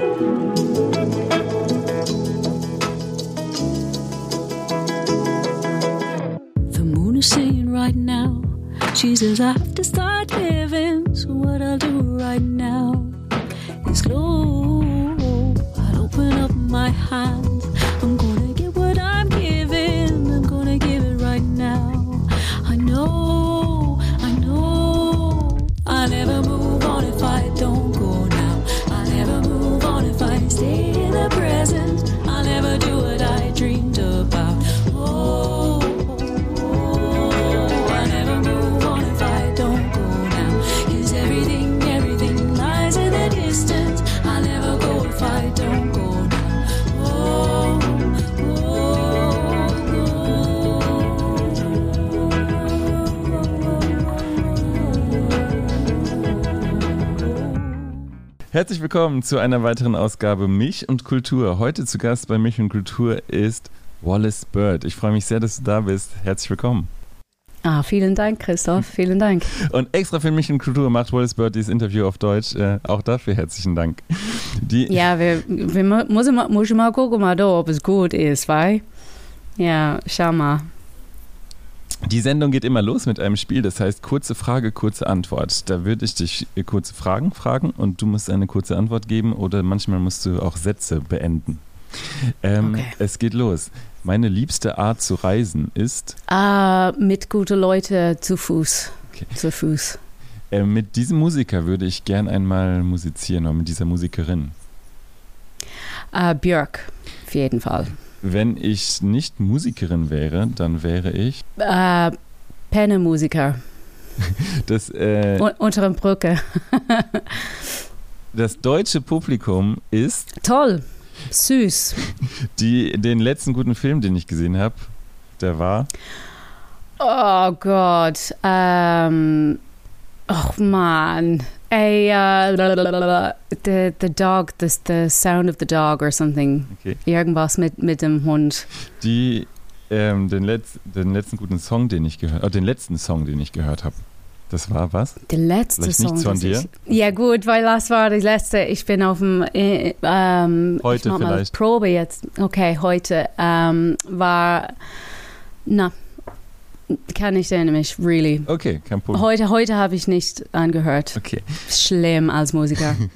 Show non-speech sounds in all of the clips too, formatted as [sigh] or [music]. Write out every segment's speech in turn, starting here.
The moon is singing right now. She says I have to start living. So what I'll do right now is glow. I'll open up my hands. Herzlich willkommen zu einer weiteren Ausgabe Mich und Kultur. Heute zu Gast bei Mich und Kultur ist Wallace Bird. Ich freue mich sehr, dass du da bist. Herzlich willkommen. Ah, vielen Dank, Christoph. [laughs] Vielen Dank. Und extra für Mich und Kultur macht Wallace Bird dieses Interview auf Deutsch. Äh, auch dafür herzlichen Dank. Die, Ja, wir, wir mu- müssen mal, muss mal gucken, mal da, ob es gut ist, weil? Ja, schau mal. Die Sendung geht immer los mit einem Spiel, das heißt kurze Frage, kurze Antwort. Da würde ich dich kurze Fragen fragen und du musst eine kurze Antwort geben oder manchmal musst du auch Sätze beenden. Ähm, Okay. Es geht los. Meine liebste Art zu reisen ist, Ah, mit guten Leuten zu Fuß. Okay. Zu Fuß. äh, mit diesem Musiker würde ich gern einmal musizieren oder mit dieser Musikerin. Ah, Björk, auf jeden Fall. Wenn ich nicht Musikerin wäre, dann wäre ich Ah, Pennemusiker. [laughs] das, äh, Un unter der Brücke. das deutsche Publikum ist Toll. Süß. die, den letzten guten Film, den ich gesehen habe. Der war Oh Gott. Ähm. Oh Mann. Ey, uh, the, the dog, the, the sound of the dog or something. okay, Irgendwas mit, mit dem Hund. die ähm, den, Letz-, den letzten guten Song, den ich gehört, äh, den letzten Song, den ich gehört habe. Das war was? Der letzte Vielleicht Song. nichts von dir? Ich, ja gut, weil das war die letzte. Ich bin auf dem äh, ähm, Heute ich mach mal vielleicht. Probe jetzt. Okay, heute ähm, war na kann ich erinnern mich really. Okay, kein Problem. Heute heute habe ich nicht angehört. Okay. Schlimm als Musiker. [laughs]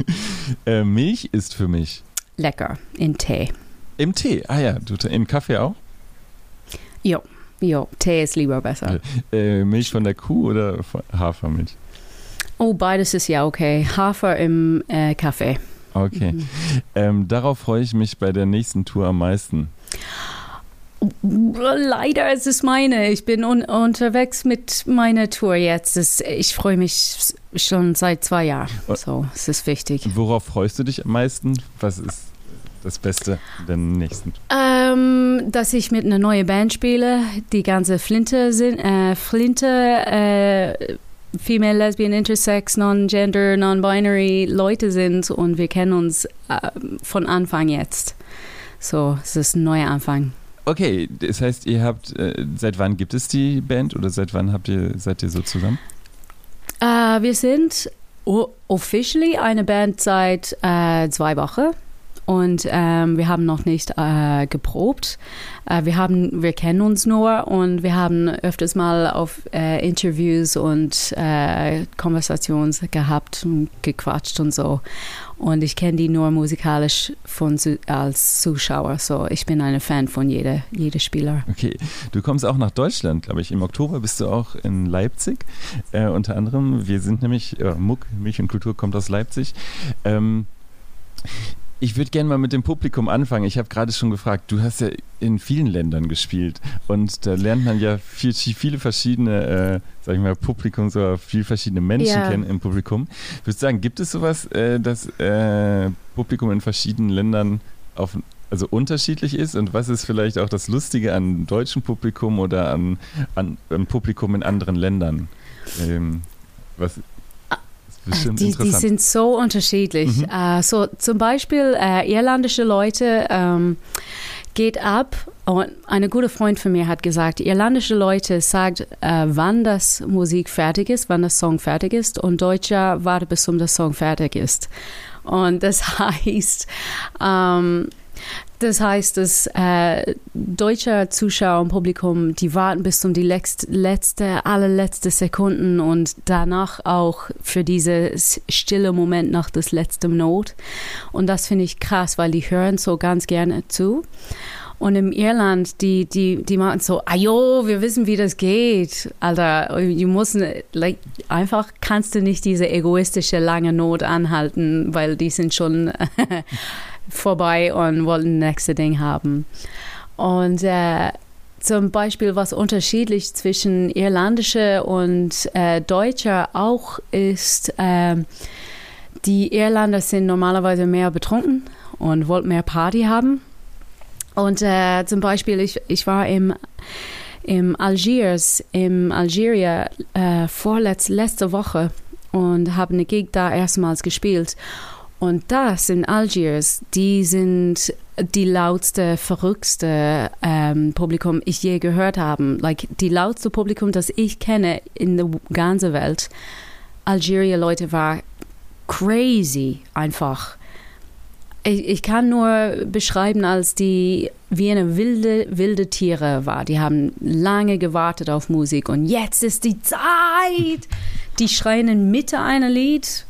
Äh, Milch ist für mich Lecker in Tee. im Tee. Ah ja, du, im Kaffee auch? Jo, Tee ist lieber besser. Äh, Milch von der Kuh oder von Hafermilch? Oh, beides ist ja okay. Hafer im äh, Kaffee. Okay. Mhm. Ähm, darauf freue ich mich bei der nächsten Tour am meisten. Leider ist es meine. Ich bin un unterwegs mit meiner Tour jetzt. Es, ich freue mich schon seit zwei Jahren. So, es ist wichtig. Worauf freust du dich am meisten? Was ist das Beste der nächsten? Ähm, dass ich mit einer neuen Band spiele, die ganze Flinte sind, äh, Flinte, äh, Female, Lesbian, Intersex, Non-Gender, Non-Binary Leute sind und wir kennen uns äh, von Anfang jetzt. So, es ist ein neuer Anfang. Okay, das heißt, ihr habt, äh, seit wann gibt es die Band oder seit wann habt ihr, seid ihr so zusammen? Äh, wir sind officially eine Band seit äh, zwei Wochen und ähm, wir haben noch nicht äh, geprobt. Äh, wir haben, wir kennen uns nur und wir haben öfters mal auf äh, Interviews und äh, Konversationen gehabt und gequatscht und so. Und ich kenne die nur musikalisch von als Zuschauer. So, ich bin eine Fan von jeder, jeder Spieler. Okay, du kommst auch nach Deutschland, glaube ich. Im Oktober bist du auch in Leipzig. Äh, unter anderem, wir sind nämlich, äh, Muck, Milch und Kultur kommt aus Leipzig. Ähm, ich würde gerne mal mit dem Publikum anfangen. Ich habe gerade schon gefragt, du hast ja in vielen Ländern gespielt und da lernt man ja viel, viele verschiedene, äh, sag ich mal, Publikums oder viele verschiedene Menschen Ja. kennen im Publikum. Würdest du sagen, gibt es sowas, äh, dass äh, Publikum in verschiedenen Ländern auf, also unterschiedlich ist und was ist vielleicht auch das Lustige an deutschem Publikum oder an, an, an Publikum in anderen Ländern? Ähm, was Die, die interessant. sind so unterschiedlich. Mhm. Äh, so zum Beispiel äh, irlandische Leute ähm, geht ab. Und eine gute Freund von mir hat gesagt, irlandische Leute sagt, äh, wann das Musik fertig ist, wann das Song fertig ist, und Deutscher wartet bis zum das Song fertig ist. Und das [laughs] heißt, ähm, das heißt, dass äh, deutsche Zuschauer und Publikum, die warten bis um die letzte, allerletzte Sekunden und danach auch für dieses stille Moment nach das letzte Not. Und das finde ich krass, weil die hören so ganz gerne zu. Und im Irland, die, die, die machen so, ajo, wir wissen, wie das geht. Alter, du musst, like, einfach kannst du nicht diese egoistische lange Not anhalten, weil die sind schon [laughs] vorbei und wollten das nächste Ding haben. Und äh, zum Beispiel, was unterschiedlich zwischen irlandischer und äh, deutscher auch ist, äh, die Irlander sind normalerweise mehr betrunken und wollten mehr Party haben. Und äh, zum Beispiel, ich, ich war im, im Algiers, im Algeria äh, letzte Woche und habe eine Gig da erstmals gespielt. Und das in Algiers, die sind die lautste, verrückte ähm, Publikum ich je gehört habe. Like die lautste Publikum, das ich kenne in der ganzen Welt. Algeria Leute war crazy einfach. Ich, ich, kann nur beschreiben, als die wie eine wilde, wilde Tiere war. Die haben lange gewartet auf Musik und jetzt ist die Zeit. Die schreien in Mitte einer Lied.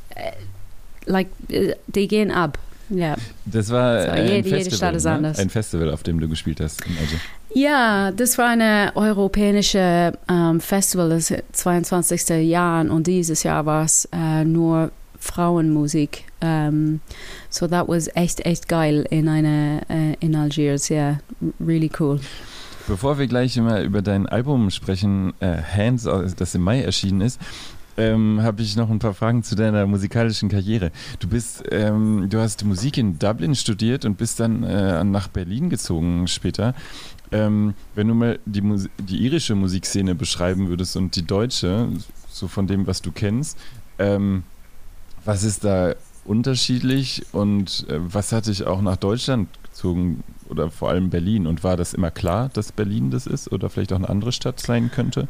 Äh, like, äh, die gehen ab. Ja. Das war so, ein, jede, Festival, jede ne? ein Festival, auf dem du gespielt hast. Ja, das war eine europäische ähm, Festival des 22. Jahr und dieses Jahr war es äh, nur Frauenmusik. Um, ähm, so that was echt, echt geil in eine uh, in Algiers. Yeah, really cool. Bevor wir gleich immer über dein Album sprechen, äh, Hands, das im Mai erschienen ist, ähm, habe ich noch ein paar Fragen zu deiner musikalischen Karriere. Du bist, ähm, du hast Musik in Dublin studiert und bist dann äh, nach Berlin gezogen später. Ähm, wenn du mal die, die irische Musikszene beschreiben würdest und die deutsche, so von dem, was du kennst, ähm, was ist da unterschiedlich und äh, was hat dich auch nach Deutschland gezogen oder vor allem Berlin? Und war das immer klar, dass Berlin das ist oder vielleicht auch eine andere Stadt sein könnte?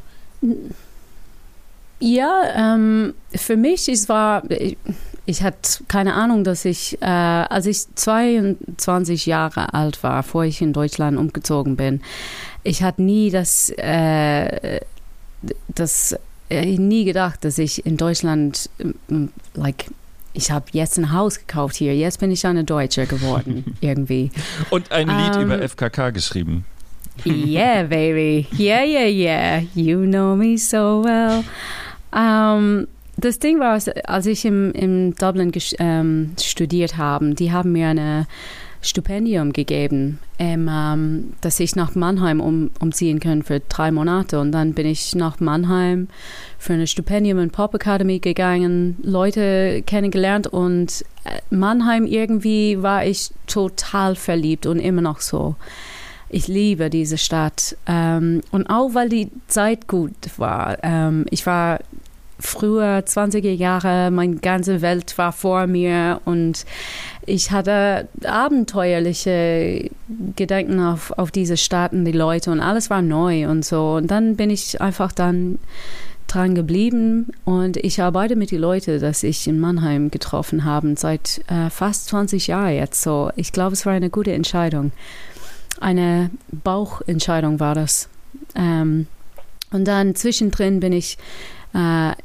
Ja, ähm, für mich es war, ich, ich hatte keine Ahnung, dass ich, äh, als ich 22 Jahre alt war, bevor ich in Deutschland umgezogen bin, ich hatte nie das, äh, das äh, nie gedacht, dass ich in Deutschland, like, ich habe jetzt ein Haus gekauft hier, jetzt bin ich eine Deutsche geworden, [laughs] irgendwie. Und ein Lied um, über FKK geschrieben. Yeah, baby. Yeah, yeah, yeah. You know me so well. Um, das Ding war, als ich im, im Dublin ähm, studiert habe, die haben mir eine Stipendium gegeben, ähm, ähm, dass ich nach Mannheim um, umziehen kann für drei Monate. Und dann bin ich nach Mannheim für ein Stipendium in Pop Academy gegangen, Leute kennengelernt und äh, Mannheim irgendwie war ich total verliebt und immer noch so. Ich liebe diese Stadt. Ähm, und auch weil die Zeit gut war. Ähm, ich war früher 20er Jahre, meine ganze Welt war vor mir und ich hatte abenteuerliche Gedanken auf, auf diese Staaten, die Leute und alles war neu und so. Und dann bin ich einfach dann dran geblieben und ich arbeite mit den Leuten, dass ich in Mannheim getroffen habe, seit äh, fast 20 Jahren jetzt. So, ich glaube, es war eine gute Entscheidung. Eine Bauchentscheidung war das. Ähm, und dann zwischendrin bin ich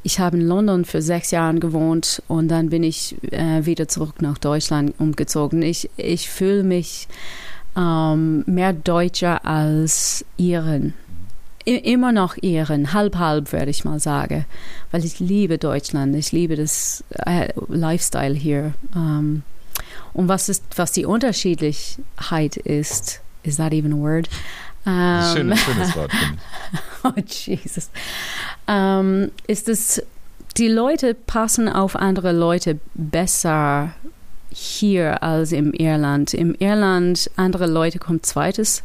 ich habe in London für sechs Jahre gewohnt und dann bin ich äh, wieder zurück nach Deutschland umgezogen. Ich, ich fühle mich ähm, mehr Deutscher als Iren. I immer noch Iren, halb halb würde ich mal sagen, weil ich liebe Deutschland, ich liebe das äh, Lifestyle hier. Ähm, und was ist, was die Unterschiedlichkeit ist, is that even a word? Ähm, schönes, schönes [laughs] Wort, finde ich. [laughs] oh, Jesus. Ähm, ist es, die Leute passen auf andere Leute besser hier als im Irland. Im Irland, andere Leute kommen zweites.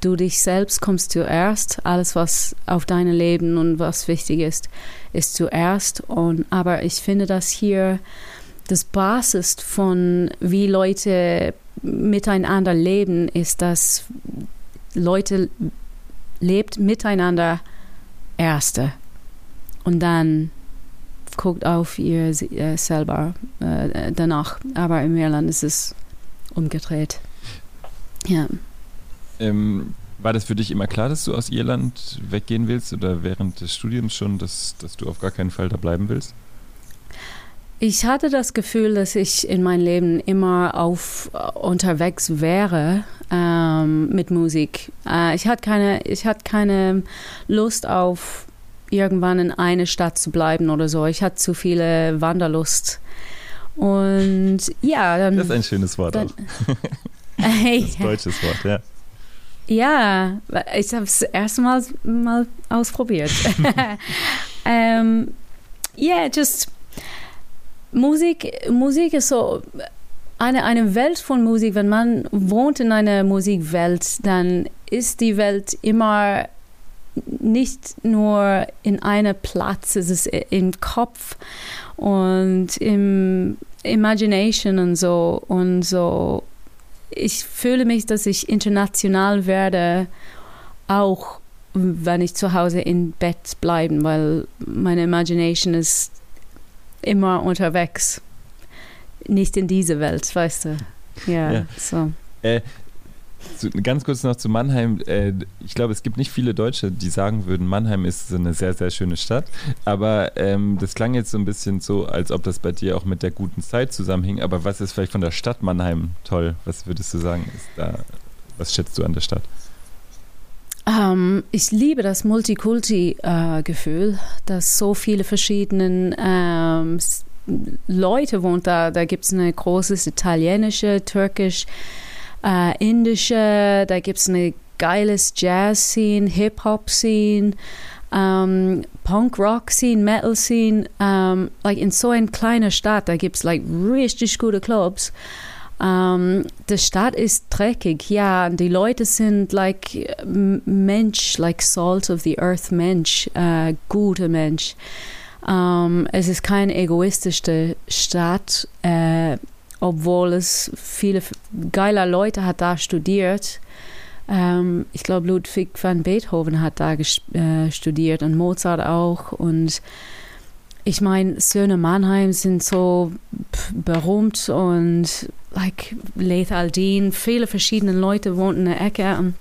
Du dich selbst kommst zuerst. Alles, was auf deinem Leben und was wichtig ist, ist zuerst. Und, aber ich finde, dass hier das Basis von wie Leute miteinander leben, ist, dass Leute lebt miteinander erste und dann guckt auf ihr äh, selber äh, danach. Aber in Irland ist es umgedreht. Ja. Ähm, war das für dich immer klar, dass du aus Irland weggehen willst oder während des Studiums schon, dass, dass du auf gar keinen Fall da bleiben willst? Ich hatte das Gefühl, dass ich in meinem Leben immer auf unterwegs wäre ähm, mit Musik. Äh, ich hatte keine, ich hatte keine Lust auf irgendwann in eine Stadt zu bleiben oder so. Ich hatte zu viele Wanderlust. Und ja, dann. Das ist ein schönes Wort dann, auch. [laughs] das deutsches Wort, ja. Ja, ich habe es erstmal mal ausprobiert. [laughs] [laughs] ähm, yeah, just Musik, Musik ist so eine, eine Welt von Musik. Wenn man wohnt in einer Musikwelt, dann ist die Welt immer nicht nur in einem Platz, es ist im Kopf und im Imagination und so und so. Ich fühle mich, dass ich international werde, auch wenn ich zu Hause im Bett bleiben, weil meine Imagination ist immer unterwegs. Nicht in diese Welt, weißt du. Ja, ja. so. Äh, zu, ganz kurz noch zu Mannheim. Äh, ich glaube, es gibt nicht viele Deutsche, die sagen würden, Mannheim ist eine sehr, sehr schöne Stadt. Aber ähm, das klang jetzt so ein bisschen so, als ob das bei dir auch mit der guten Zeit zusammenhing. Aber was ist vielleicht von der Stadt Mannheim toll? Was würdest du sagen, ist da, was schätzt du an der Stadt? Ähm, ich liebe das Multikulti-Gefühl, dass so viele verschiedene ähm, Leute wohnen da. Da gibt es eine große italienische, türkisch, äh, indische, da gibt es eine geiles Jazz-Scene, Hip-Hop-Scene, um, ähm, Punk-Rock-Scene, Metal-Scene. Um, ähm, like in so einer kleinen Stadt, da gibt es like richtig gute Clubs. Um, die Stadt ist dreckig, ja, die Leute sind like Mensch, like Salt of the Earth Mensch, uh, guter Mensch. Um, es ist keine egoistische Stadt, uh, obwohl es viele geile Leute hat da studiert. Um, ich glaube, Ludwig van Beethoven hat da uh, studiert und Mozart auch und ich meine, Söhne Mannheim sind so berühmt und like Leith Aldin, viele verschiedene Leute wohnen in der Ecke. Und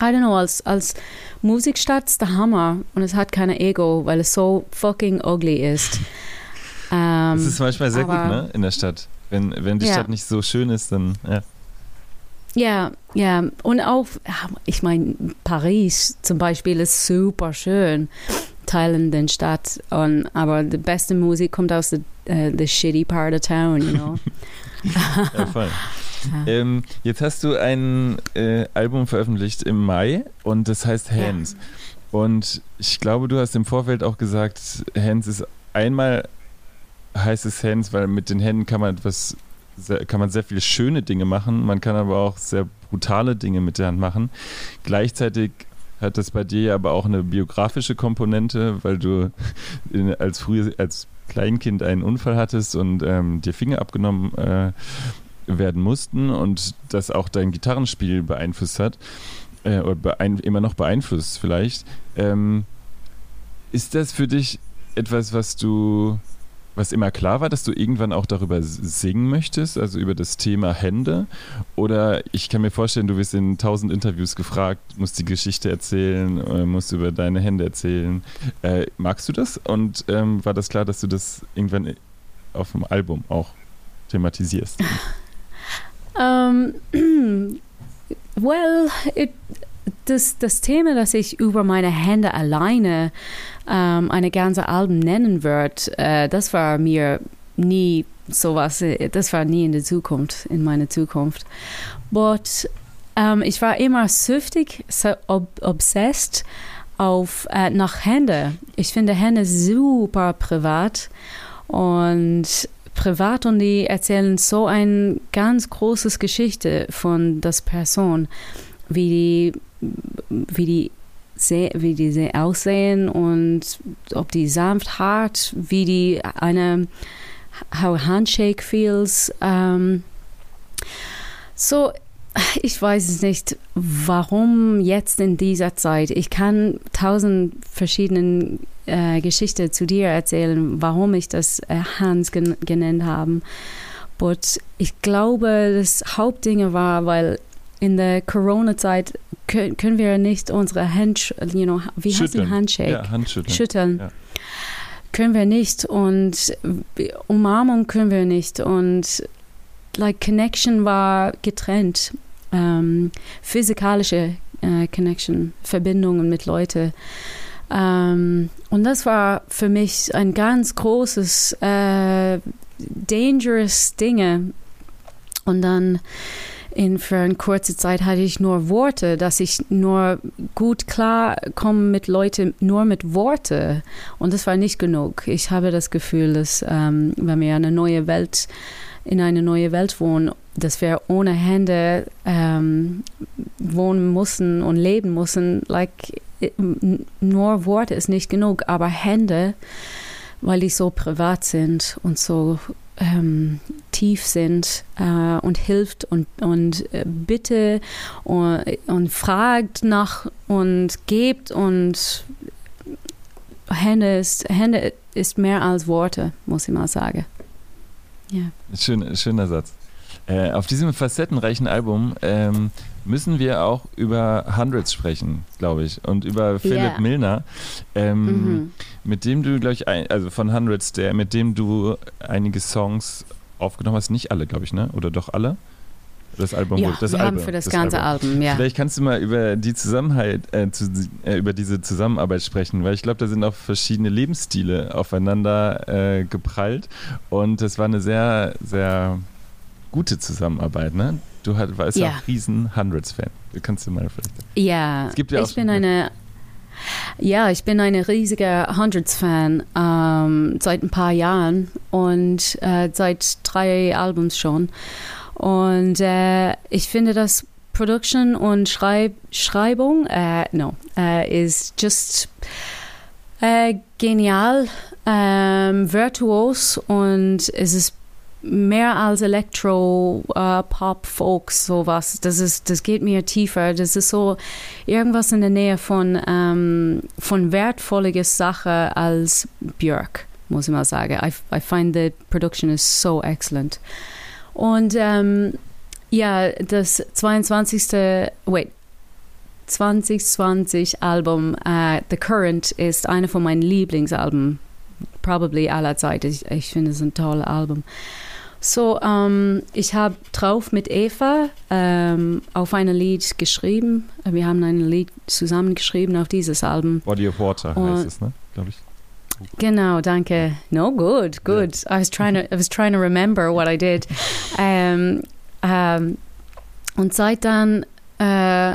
I don't know, als, als Musikstadt ist der Hammer und es hat keine Ego, weil es so fucking ugly ist. Ähm, [laughs] das ist manchmal sehr aber, gut, ne, in der Stadt. Wenn, wenn die ja. Stadt nicht so schön ist, dann, ja. Ja, ja. Und auch, ich meine, Paris zum Beispiel ist super schön teilen den Stadt. Und, aber die beste Musik kommt aus der uh, the shitty part of town, you know. [laughs] ja, voll. [laughs] Ähm, jetzt hast du ein äh, Album veröffentlicht im Mai und das heißt Hands. Ja. Und ich glaube, du hast im Vorfeld auch gesagt, Hands ist einmal heißt es Hands, weil mit den Händen kann man etwas kann man sehr viele schöne Dinge machen, man kann aber auch sehr brutale Dinge mit der Hand machen. Gleichzeitig hat das bei dir aber auch eine biografische Komponente, weil du in, als früher als Kleinkind einen Unfall hattest und ähm, dir Finger abgenommen äh, werden mussten und das auch dein Gitarrenspiel beeinflusst hat äh, oder beein immer noch beeinflusst vielleicht. Ähm, ist das für dich etwas, was du was immer klar war, dass du irgendwann auch darüber singen möchtest, also über das Thema Hände? Oder ich kann mir vorstellen, du wirst in tausend Interviews gefragt, musst die Geschichte erzählen, äh, musst über deine Hände erzählen. Äh, magst du das? Und ähm, war das klar, dass du das irgendwann auf dem Album auch thematisierst? Um, [laughs] [clears throat] well, it, das, das Thema, das ich über meine Hände alleine ähm, eine ganze Album nennen wird, äh, das war mir nie sowas, äh, das war nie in der Zukunft, in meiner Zukunft. But ähm, ich war immer süchtig, so ob, obsessed auf äh, nach Hände. Ich finde Hände super privat und privat und die erzählen so ein ganz großes Geschichte von das Person, wie die wie die wie die aussehen und ob die sanft, hart, wie die eine how handshake feels. Um, so, ich weiß es nicht, warum jetzt in dieser Zeit. Ich kann tausend verschiedene äh, Geschichte zu dir erzählen, warum ich das äh, Hans gen genannt habe. But ich glaube, das Hauptding war, weil in der Corona-Zeit können, können wir nicht unsere Hand, you know, wie heißt ein Handshake? Ja, Handschütteln. Schütteln. Ja. Können wir nicht und Umarmung können wir nicht und like Connection war getrennt. Ähm, physikalische äh, Connection, Verbindungen mit Leuten. Ähm, und das war für mich ein ganz großes, äh, dangerous Dinge. Und dann in, für eine kurze Zeit hatte ich nur Worte, dass ich nur gut klar komme mit Leuten, nur mit Worte. Und das war nicht genug. Ich habe das Gefühl, dass ähm, wenn wir eine neue Welt, in eine neue Welt wohnen, dass wir ohne Hände ähm, wohnen müssen und leben müssen. Like, nur Worte ist nicht genug, aber Hände, weil die so privat sind und so ähm, tief sind äh, und hilft und, und äh, bitte und, und fragt nach und gibt und Hände ist, Hände ist mehr als Worte, muss ich mal sagen. Ja. Schön, schöner Satz. Äh, auf diesem facettenreichen Album ähm, müssen wir auch über Hundreds sprechen, glaube ich, und über Philipp Ja. Milner, ähm, Mhm. mit dem du, glaube ich, ein, also von Hundreds, der, mit dem du einige Songs aufgenommen hast, nicht alle, glaube ich, ne? Oder doch alle? Das Album, Ja, das wir Album, haben für das, ganze Album. Album, ja. Vielleicht kannst du mal über die Zusammenhalt, äh, zu, äh, über diese Zusammenarbeit sprechen, weil ich glaube, da sind auch verschiedene Lebensstile aufeinander äh, geprallt und das war eine sehr, sehr gute Zusammenarbeit, ne? Du hat, warst ja auch riesen Hundreds-Fan. Kannst du mal vielleicht. Ja, ja ich bin eine. Ja, ich bin eine riesige Hundreds-Fan ähm, seit ein paar Jahren und äh, seit drei Albums schon. Und äh, ich finde, dass Production und Schreib Schreibung, äh, no, äh, ist just äh, genial, ähm, virtuos und es ist mehr als Elektro, äh, Pop, Folk, sowas. Das ist, das geht mir tiefer. Das ist so irgendwas in der Nähe von, ähm, von wertvolliger Sache als Björk, muss ich mal sagen. I, I find the production is so excellent. Und ähm, ja, das 22. Wait. 2020 Album äh, The Current ist eine von meinen Lieblingsalben, probably aller Zeit. Ich, ich finde es ein tolles Album. So, ähm, ich habe drauf mit Eva ähm, auf ein Lied geschrieben. Wir haben ein Lied zusammengeschrieben auf dieses Album. Body of Water Und- heißt es, ne? Glaube ich. Genau, danke. No, good, good. I was trying to, I was trying to remember what I did. [laughs] Ähm, ähm, und seit dann äh,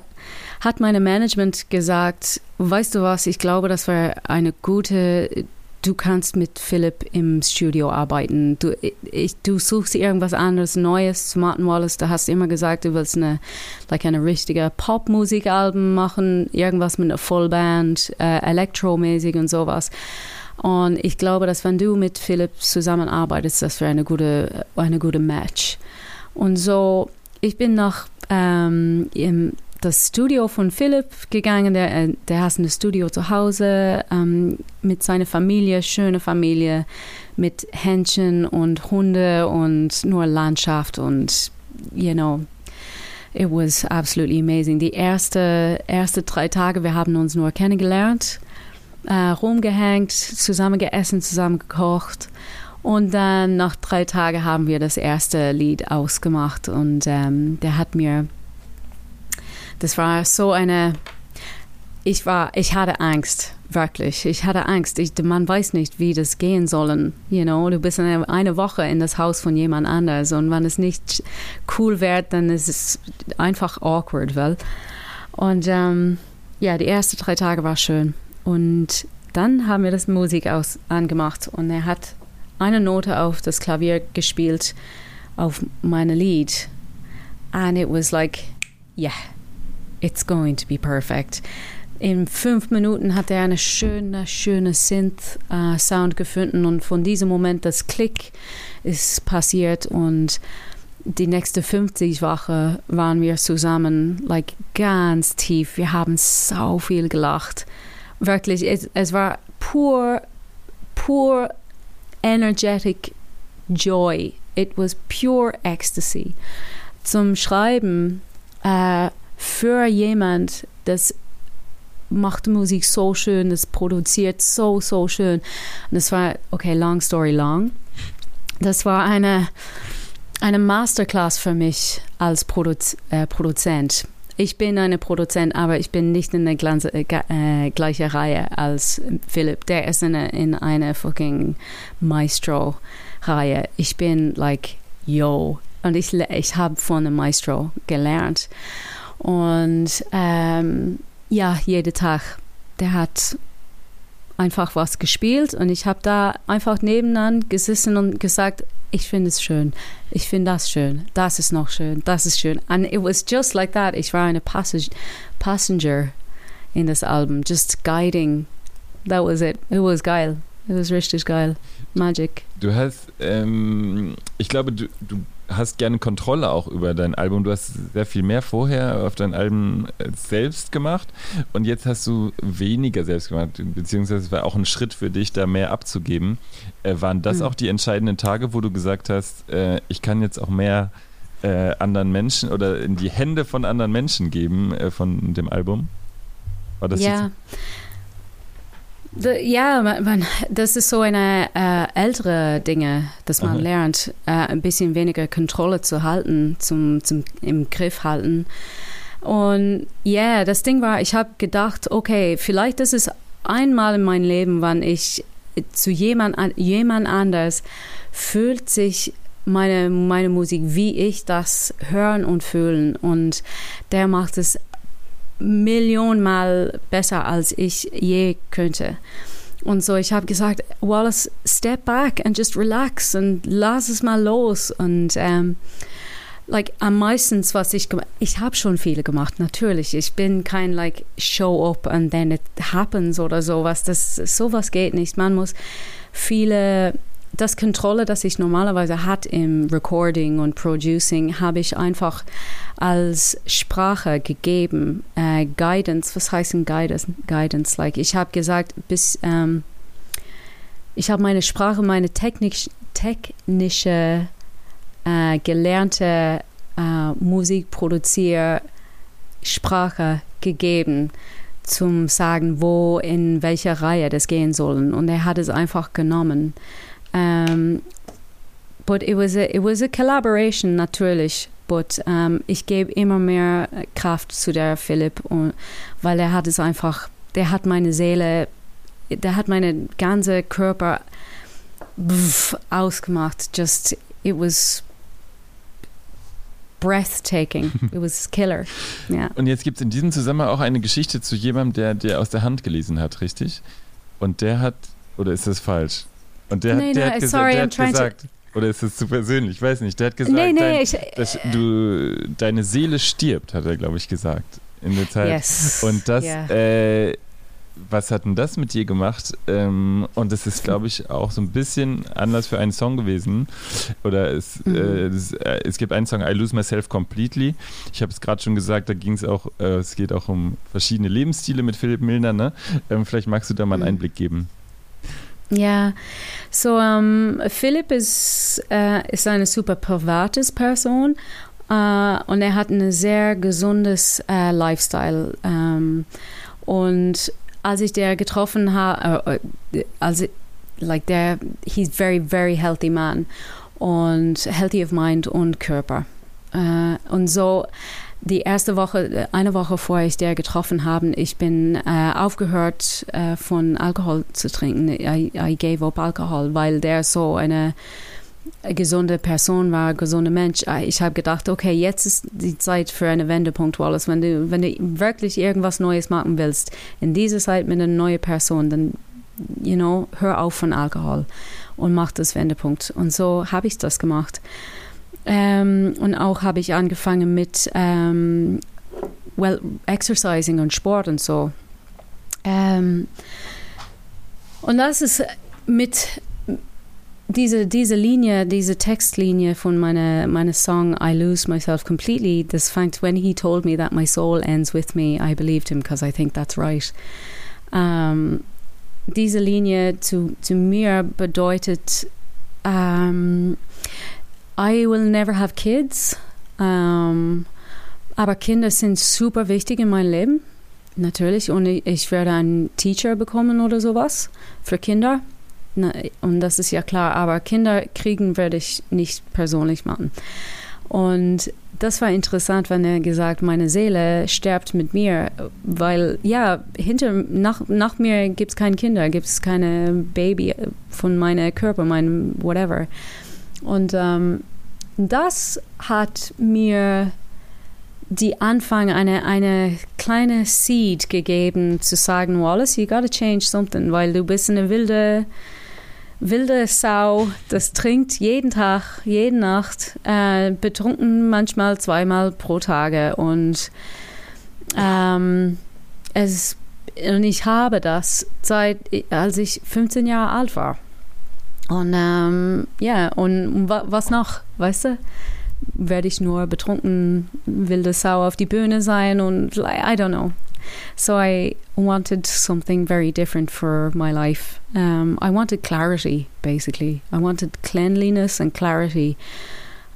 hat meine Management gesagt, weißt du was, ich glaube, das wäre eine gute, du kannst mit Philipp im Studio arbeiten. Du, ich, du suchst irgendwas anderes, Neues zu Martin Wallace. Du hast immer gesagt, du willst eine, like eine richtige Popmusikalbum machen, irgendwas mit einer Fullband, äh, elektromäßig und sowas. Und ich glaube, dass wenn du mit Philipp zusammenarbeitest, das wäre eine gute, eine gute Match. Und so, ich bin nach ähm, im das Studio von Philipp gegangen. Der, äh, der hat ein Studio zu Hause ähm, mit seiner Familie, schöne Familie, mit Händchen und Hunde und nur Landschaft und, you know, it was absolutely amazing. Die erste, erste drei Tage, wir haben uns nur kennengelernt, äh, rumgehängt, zusammen gegessen, zusammen gekocht. Und dann nach drei Tagen haben wir das erste Lied ausgemacht und ähm, der hat mir das war so eine. Ich war, ich hatte Angst, wirklich. Ich hatte Angst. Ich, man weiß nicht, wie das gehen sollen. You know, du bist eine, eine Woche in das Haus von jemand anders und wenn es nicht cool wird, dann ist es einfach awkward, weil. Und ähm, ja, die ersten drei Tage war schön. Und dann haben wir das Musik aus angemacht und er hat eine Note auf das Klavier gespielt auf meine Lied. And it was like, yeah, it's going to be perfect. In fünf Minuten hat er eine schöne, schöne Synth-Sound gefunden und von diesem Moment das Klick ist passiert und die nächste 50 Woche waren wir zusammen, like ganz tief. Wir haben so viel gelacht. Wirklich, es, es war pure, pure energetic joy. It was pure ecstasy. Zum Schreiben äh, für jemand, das macht Musik so schön, das produziert so, so schön. Und das war, okay, long story long. Das war eine, eine Masterclass für mich als Produz äh, Produzent. Ich bin eine Produzent, aber ich bin nicht in der äh, äh, gleichen Reihe als Philipp. Der ist in, in einer fucking Maestro-Reihe. Ich bin like, yo. Und ich, ich habe von einem Maestro gelernt. Und ähm, ja, jeden Tag. Der hat einfach was gespielt und ich habe da einfach nebenan gesessen und gesagt, ich finde es schön, ich finde das schön, das ist noch schön, das ist schön. And it was just like that. Ich war eine Passage, Passenger in das Album, just guiding. That was it. It was geil. It was richtig geil. Magic. Du hast, ähm, ich glaube, du, du hast gerne Kontrolle auch über dein Album. Du hast sehr viel mehr vorher auf dein Album äh, selbst gemacht und jetzt hast du weniger selbst gemacht, beziehungsweise es war auch ein Schritt für dich, da mehr abzugeben. Äh, waren das mhm. auch die entscheidenden Tage, wo du gesagt hast, äh, ich kann jetzt auch mehr äh, anderen Menschen oder in die Hände von anderen Menschen geben äh, von dem Album? War das ja. Jetzt? Ja, man, das ist so eine äh, ältere Dinge, dass man Aha. lernt, äh, ein bisschen weniger Kontrolle zu halten, zum, zum im Griff halten. Und ja, yeah, das Ding war, ich habe gedacht, okay, vielleicht ist es einmal in meinem Leben, wann ich zu jemand, jemand anders fühlt sich meine, meine Musik, wie ich das hören und fühlen. Und der macht es Millionenmal besser als ich je könnte. Und so, ich habe gesagt, Wallace, step back and just relax und lass es mal los. Und ähm, like am meisten, was ich gemacht ich habe schon viele gemacht, natürlich. Ich bin kein like show up and then it happens oder sowas. Das sowas geht nicht. Man muss viele das Kontrolle, das ich normalerweise hat im Recording und Producing, habe ich einfach als Sprache gegeben. Äh, Guidance, was heißt denn Guidance? Guidance, like ich habe gesagt, bis ähm, ich habe meine Sprache, meine technisch, technische äh, gelernte äh, Musikproduzier Sprache gegeben zum sagen, wo in welcher Reihe das gehen soll. Und er hat es einfach genommen. Um, but it was a, it was a collaboration natürlich. But um, ich gebe immer mehr Kraft zu der Philipp, und, weil er hat es einfach, der hat meine Seele, der hat meine ganze Körper ausgemacht. Just it was breathtaking. [laughs] It was killer. Ja. Und jetzt gibt es in diesem Zusammenhang auch eine Geschichte zu jemandem, der der aus der Hand gelesen hat, richtig? Und der hat, oder ist das falsch? Und der, nee, der no, hat, sorry, der hat gesagt, oder ist das zu persönlich? Ich weiß nicht. Der hat gesagt, nee, nee, dein, ich, dass du, deine Seele stirbt, hat er, glaube ich, gesagt. In der Zeit. Yes. Und das, yeah. äh, was hat denn das mit dir gemacht? Ähm, und das ist, glaube ich, auch so ein bisschen Anlass für einen Song gewesen. Oder es, mhm. äh, es, äh, es, gibt einen Song, I Lose Myself Completely. Ich habe es gerade schon gesagt, da ging es auch, äh, es geht auch um verschiedene Lebensstile mit Philipp Milner. Ne? Ähm, vielleicht magst du da mal einen mhm. Einblick geben. Ja, so um, Philipp ist, äh, ist eine super privates Person äh, und er hat ein sehr gesundes äh, Lifestyle. Ähm, und als ich der getroffen habe, äh, also like der, he's very very healthy man und healthy of mind und Körper. Äh, und so die erste Woche, eine Woche vor ich der getroffen habe, ich bin äh, aufgehört äh, von Alkohol zu trinken. I, I gave up Alkohol, weil der so eine gesunde Person war, gesunde Mensch. Äh, ich habe gedacht, okay, jetzt ist die Zeit für einen Wendepunkt, Wallace. Wenn du, wenn du wirklich irgendwas Neues machen willst, in dieser Zeit mit einer neuen Person, dann, you know, hör auf von Alkohol und mach das Wendepunkt. Und so habe ich das gemacht. Ähm, und auch habe ich angefangen mit ähm, well, Exercising und Sport und so. Ähm, und das ist mit diese, diese Linie, diese Textlinie von meiner, meiner Song I Lose Myself Completely, das fängt, when he told me that my soul ends with me, I believed him because I think that's right. Um, diese Linie zu, zu mir bedeutet, um, I will never have kids. Um, aber Kinder sind super wichtig in meinem Leben. Natürlich. Und ich werde einen Teacher bekommen oder sowas für Kinder. Und das ist ja klar. Aber Kinder kriegen werde ich nicht persönlich machen. Und das war interessant, wenn er gesagt, meine Seele stirbt mit mir, weil ja, hinter, nach, nach mir gibt es keine Kinder, gibt es keine Baby von meinem Körper, meinem whatever. Und ähm, das hat mir die Anfang eine, eine kleine Seed gegeben, zu sagen, Wallace, you gotta change something, weil du bist eine wilde wilde Sau, das trinkt jeden Tag, jede Nacht, äh, betrunken manchmal zweimal pro Tage und ähm, es und ich habe das seit als ich 15 Jahre alt war. Und ähm, ja, und was noch, weißt du? Werde ich nur betrunken, wilde Sau auf die Bühne sein und I don't know. So I wanted something very different for my life. Um, I wanted clarity, basically. I wanted cleanliness and clarity.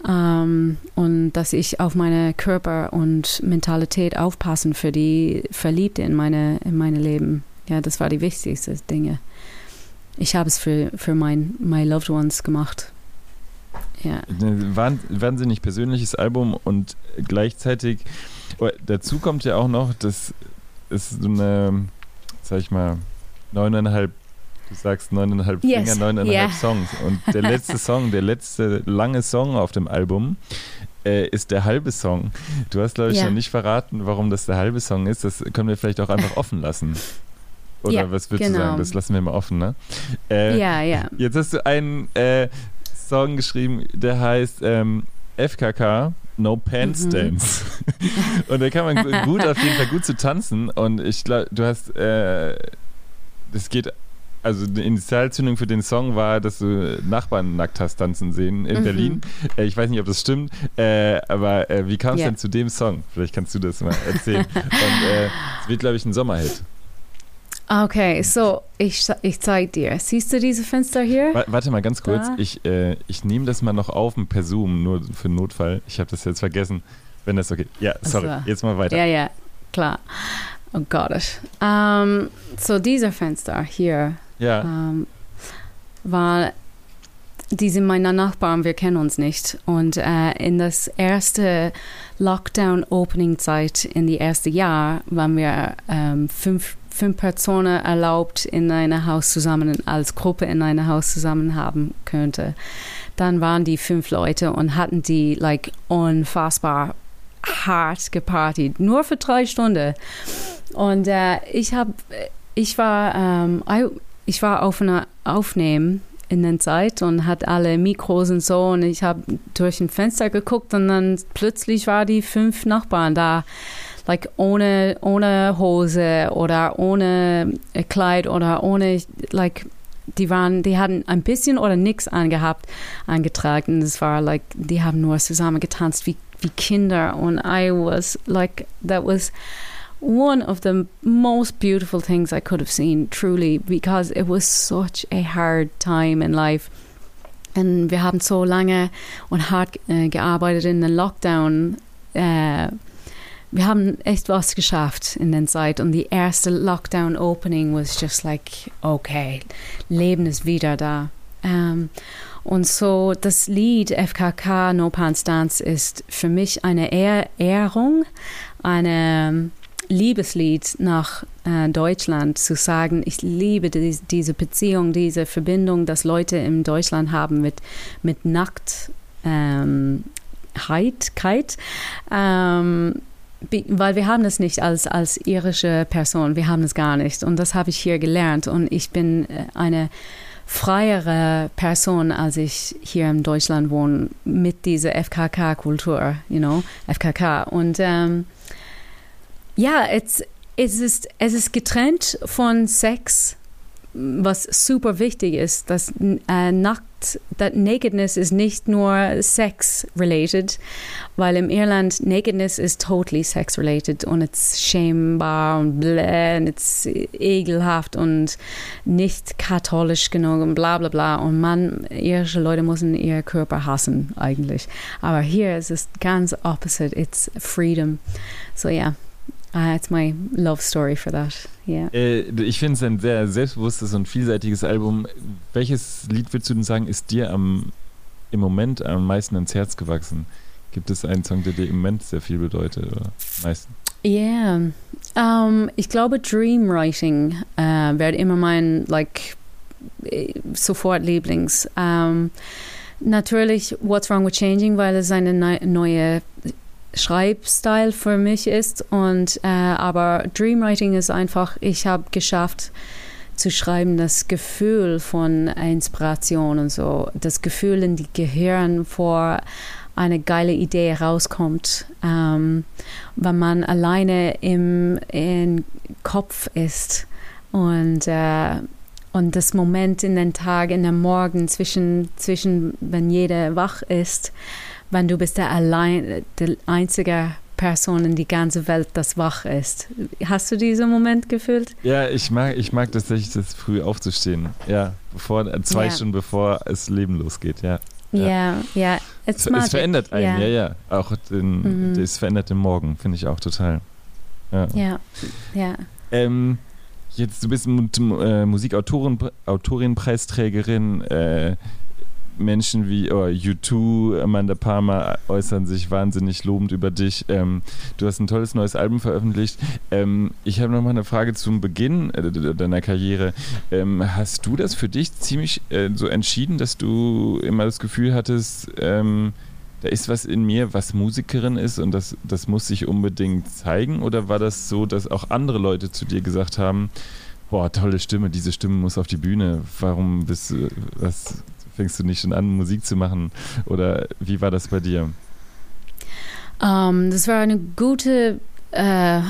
Um, und dass ich auf meine Körper und Mentalität aufpassen für die Verliebte in meine, in meine Leben. Ja, das war die wichtigste Dinge. Ich habe es für, für mein, my loved ones gemacht. Ja. Wahnsinnig persönliches Album und gleichzeitig dazu kommt ja auch noch, dass ist so eine, sag ich mal, neuneinhalb, du sagst neuneinhalb yes. Finger, neuneinhalb yeah. Songs. Und der letzte [laughs] Song, der letzte lange Song auf dem Album äh, ist der halbe Song. Du hast, glaube ich, yeah. noch nicht verraten, warum das der halbe Song ist. Das können wir vielleicht auch einfach offen lassen. Oder ja, was würdest genau. du sagen? Das lassen wir mal offen, ne? Äh, ja, ja. Jetzt hast du einen äh, Song geschrieben, der heißt ähm, FKK, No Pants mhm. Dance. [laughs] und da kann man [laughs] gut auf jeden Fall gut zu tanzen. Und ich glaube, du hast, äh, das geht, also die Initialzündung für den Song war, dass du Nachbarn nackt hast tanzen sehen in mhm. Berlin. Äh, ich weiß nicht, ob das stimmt, äh, aber äh, wie kam es yeah. denn zu dem Song? Vielleicht kannst du das mal erzählen. [laughs] und äh, es wird, glaube ich, ein Sommerhit. Okay, so ich, ich zeige dir. Siehst du diese Fenster hier? Warte mal ganz kurz. Da? Ich, äh, ich nehme das mal noch auf per Zoom, nur für Notfall. Ich habe das jetzt vergessen. Wenn das okay Ja, sorry. Also, jetzt mal weiter. Ja, ja, klar. Oh Gott. Um, so diese Fenster hier ja. um, war die sind meine Nachbarn, wir kennen uns nicht. Und äh, in das erste Lockdown-Opening-Zeit, in die erste Jahr, waren wir ähm, fünf fünf Personen erlaubt in einem Haus zusammen, als Gruppe in einem Haus zusammen haben könnte. Dann waren die fünf Leute und hatten die like unfassbar hart gepartied, nur für drei Stunden. Und äh, ich habe, ich war, ähm, ich war auf einer Aufnehmen in der Zeit und hat alle Mikros und so. Und ich habe durch ein Fenster geguckt und dann plötzlich war die fünf Nachbarn da. Like ohne, ohne Hose oder ohne Kleid oder ohne, like, die waren, die hatten ein bisschen oder nichts angehabt, angetragen. Es war like, die haben nur zusammen getanzt wie, wie Kinder. Und I was like, that was one of the most beautiful things I could have seen, truly, because it was such a hard time in life. Und wir haben so lange und hart äh, gearbeitet in den Lockdown. Äh, wir haben echt was geschafft in der Zeit und die erste Lockdown Opening was just like okay, Leben ist wieder da. Um, ähm, und so das Lied FKK No Pants Dance ist für mich eine Ehr Ehrung, eine Liebeslied nach äh, Deutschland zu sagen, ich liebe die, diese Beziehung, diese Verbindung, dass Leute in Deutschland haben mit, mit Nacktheit, ähm, ähm, weil wir haben es nicht als, als irische Person, wir haben es gar nicht. Und das habe ich hier gelernt. Und ich bin äh, eine freiere Person, als ich hier in Deutschland wohne, mit dieser FKK-Kultur, you know, FKK. Und ähm, ja, es, es, ist, es ist getrennt von Sex, was super wichtig ist, dass äh, Nackt, that Nakedness ist nicht nur Sex-related, weil im Irland Nakedness ist totally sex-related und it's schämbar und bläh und it's ekelhaft und nicht katholisch genug und bla bla bla und man, irische Leute müssen ihren Körper hassen eigentlich. Aber hier ist es ganz opposite, it's freedom. So yeah. Uh, it's my love story for that. Yeah. Äh, ich finde es ein sehr selbstbewusstes und vielseitiges Album. Welches Lied würdest du denn sagen, ist dir am, im Moment am meisten ins Herz gewachsen? Gibt es einen Song, der dir im Moment sehr viel bedeutet? Oder meisten? Yeah. Um, ich glaube, Dreamwriting uh, wird immer mein, like, sofort Lieblings. Um, natürlich, What's Wrong with Changing, weil es eine neue Schreibstil für mich ist. Und äh, aber Dreamwriting ist einfach, ich habe geschafft zu schreiben, das Gefühl von Inspiration und so, das Gefühl in die Gehirn vor eine geile Idee rauskommt, ähm, wenn man alleine im, im Kopf ist und äh, und das Moment in den Tag, in den Morgen zwischen, zwischen wenn jeder wach ist, wenn du bist der allein, der einzige Person in die ganze Welt, das wach ist. Hast du diesen Moment gefühlt? Ja, ich mag, ich mag tatsächlich das früh aufzustehen. Ja, bevor, äh, zwei ja. Stunden bevor es Leben losgeht, ja. Ja, ja. Es, es verändert einen, ja, ja. ja. Auch den, mhm. das verändert den Morgen, finde ich auch total. Ja, ja. ja. Ähm, jetzt, du bist äh, Musikautorin-Preisträgerin. Äh, Menschen wie oh, U2, Amanda Palmer äußern sich wahnsinnig lobend über dich. Ähm, du hast ein tolles neues Album veröffentlicht. Ähm, ich habe noch mal eine Frage zum Beginn äh, deiner Karriere. Ähm, hast du das für dich ziemlich äh, so entschieden, dass du immer das Gefühl hattest, ähm, da ist was in mir, was Musikerin ist und das, das muss sich unbedingt zeigen? Oder war das so, dass auch andere Leute zu dir gesagt haben, boah, tolle Stimme, diese Stimme muss auf die Bühne. Warum bist du, was, fängst du nicht schon an, Musik zu machen? Oder wie war das bei dir? Um, ähm, das war eine gute, äh,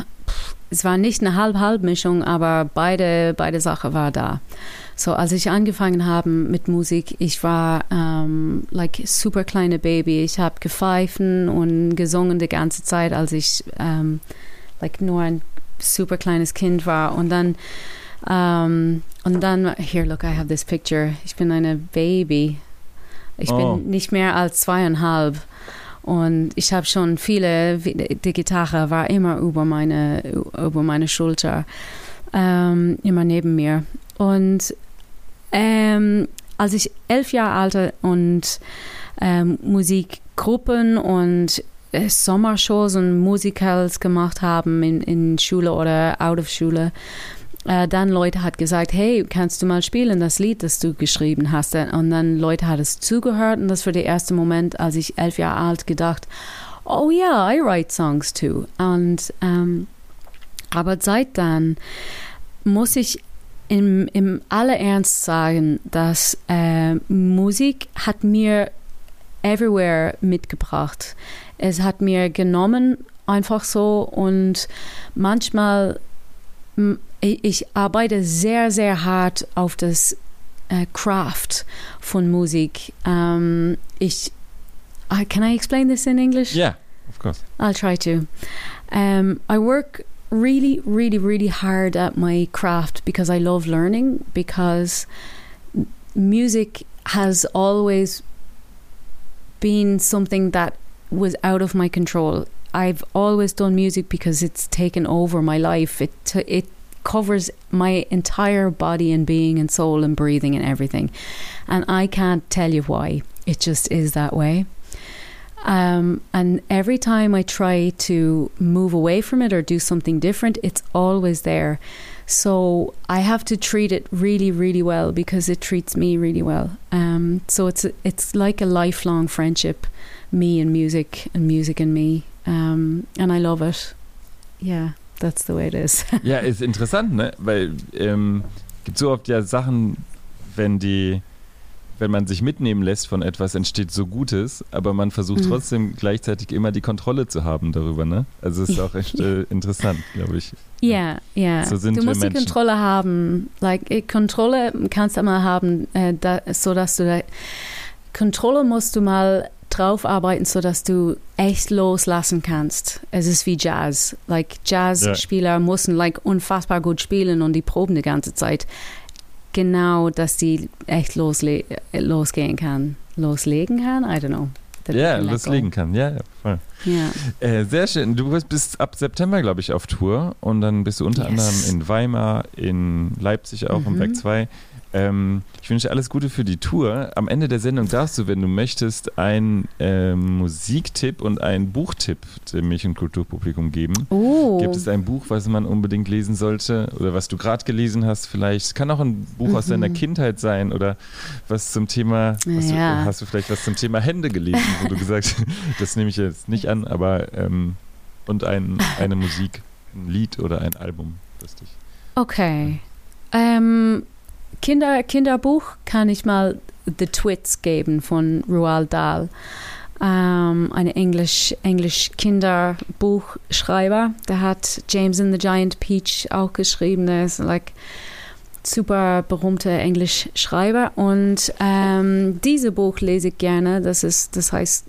es war nicht eine Halb-Halb-Mischung, aber beide, beide Sachen war da. So, als ich angefangen habe mit Musik, ich war ähm, like super kleine Baby. Ich habe gepfeifen und gesungen die ganze Zeit, als ich ähm, like nur ein super kleines Kind war. Und dann um, und dann, here, look, I have this picture. Ich bin eine Baby. Ich oh. bin nicht mehr als zweieinhalb. Und ich habe schon viele, die Gitarre war immer über meine, über meine Schulter, ähm, immer neben mir. Und ähm, als ich elf Jahre alt und ähm, Musikgruppen und äh, Sommershows und Musicals gemacht haben in, in Schule oder out of Schule, äh, dann Leute hat gesagt, hey, kannst du mal spielen das Lied, das du geschrieben hast? Und dann Leute hat es zugehört und das war der erste Moment, als ich elf Jahre alt gedacht, oh ja, yeah, I write songs too. Und ähm, aber seit dann muss ich im, im aller Ernst sagen, dass äh, Musik hat mir everywhere mitgebracht. Es hat mir genommen einfach so und manchmal ich arbeite sehr, sehr hart auf das äh, Craft von Musik. Um, ich, uh, can I explain this in English? Yeah, of course. I'll try to. Um, I work really, really, really hard at my craft because I love learning, because music has always been something that was out of my control. I've always done music because it's taken over my life. It it covers my entire body and being and soul and breathing and everything. And I can't tell you why. It just is that way. Um, and every time I try to move away from it or do something different, it's always there. So I have to treat it really, really well because it treats me really well. Um, so it's it's like a lifelong friendship, me and music, and music and me, um, and I love it. Yeah. That's the way it is. [laughs] ja, ist interessant, ne? Weil ähm, gibt so oft ja Sachen, wenn die wenn man sich mitnehmen lässt von etwas, entsteht so Gutes, aber man versucht Mhm. trotzdem gleichzeitig immer die Kontrolle zu haben darüber, ne? Also es ist auch echt äh, [laughs] interessant, glaube ich. Ja, ja. So sind du musst die. Kontrolle haben. Like, eh, Kontrolle kannst du mal haben, äh, da, so dass du da, Kontrolle musst du mal drauf arbeiten, so dass du echt loslassen kannst. Es ist wie Jazz. Like Jazzspieler müssen like unfassbar gut spielen und die proben die ganze Zeit. Genau, dass die echt losle losgehen kann. Loslegen kann? I don't know. Ja, go. loslegen kann. Ja, ja, voll. Ja. Äh, sehr schön. Du bist bis ab September, glaube ich, auf Tour und dann bist du unter Yes. anderem in Weimar, in Leipzig auch, im Mhm. Werk 2. Ähm, ich wünsche alles Gute für die Tour. Am Ende der Sendung darfst du, wenn du möchtest, einen ähm, Musiktipp und einen Buchtipp dem Milch- und Kulturpublikum geben. Oh. Gibt es ein Buch, was man unbedingt lesen sollte oder was du gerade gelesen hast vielleicht? Es kann auch ein Buch aus Mhm. deiner Kindheit sein oder was zum Thema, was Ja. du, hast du vielleicht was zum Thema Hände gelesen, wo du gesagt hast, [laughs] [laughs] das nehme ich jetzt nicht an, aber ähm, und ein, eine Musik, ein Lied oder ein Album, lustig. Okay. Ähm, Kinder, Kinderbuch kann ich mal The Twits geben von Roald Dahl. Ähm, ein Englisch, Englisch Kinderbuchschreiber. Der hat James and the Giant Peach auch geschrieben. Der ist like super berühmter Englischschreiber. Und ähm, dieses Buch lese ich gerne. Das, ist, das heißt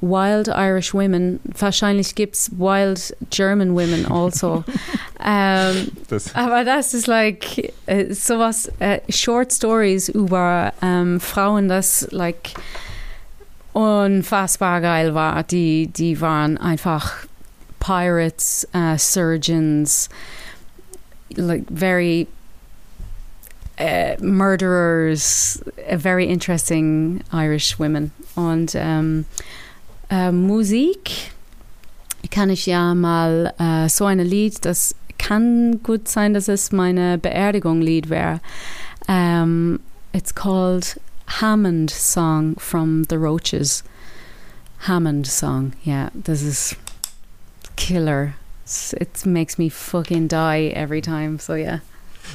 Wild Irish Women. Wahrscheinlich gibt es Wild German Women also. [laughs] ähm, Das, aber das ist like äh, sowas, äh, Short Stories über ähm, Frauen, das like unfassbar geil war. Die, die waren einfach Pirates, äh, Surgeons, like very äh, Murderers, äh, very interesting Irish women. Und ähm, um, äh, uh, Musik kann ich ja mal äh, uh, so ein Lied, das kann gut sein, dass es meine Beerdigung-Lied wäre. Um, it's called Hammond Song from the Roaches. Hammond Song, yeah, this is killer. It's, it makes me fucking die every time, so yeah.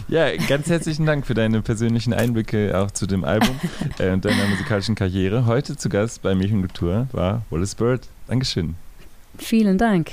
Ja, ganz herzlichen Dank für deine persönlichen Einblicke auch zu dem Album [laughs] äh, und deiner musikalischen Karriere. Heute zu Gast bei Milch und Kultur war Wallace Bird. Dankeschön. Vielen Dank.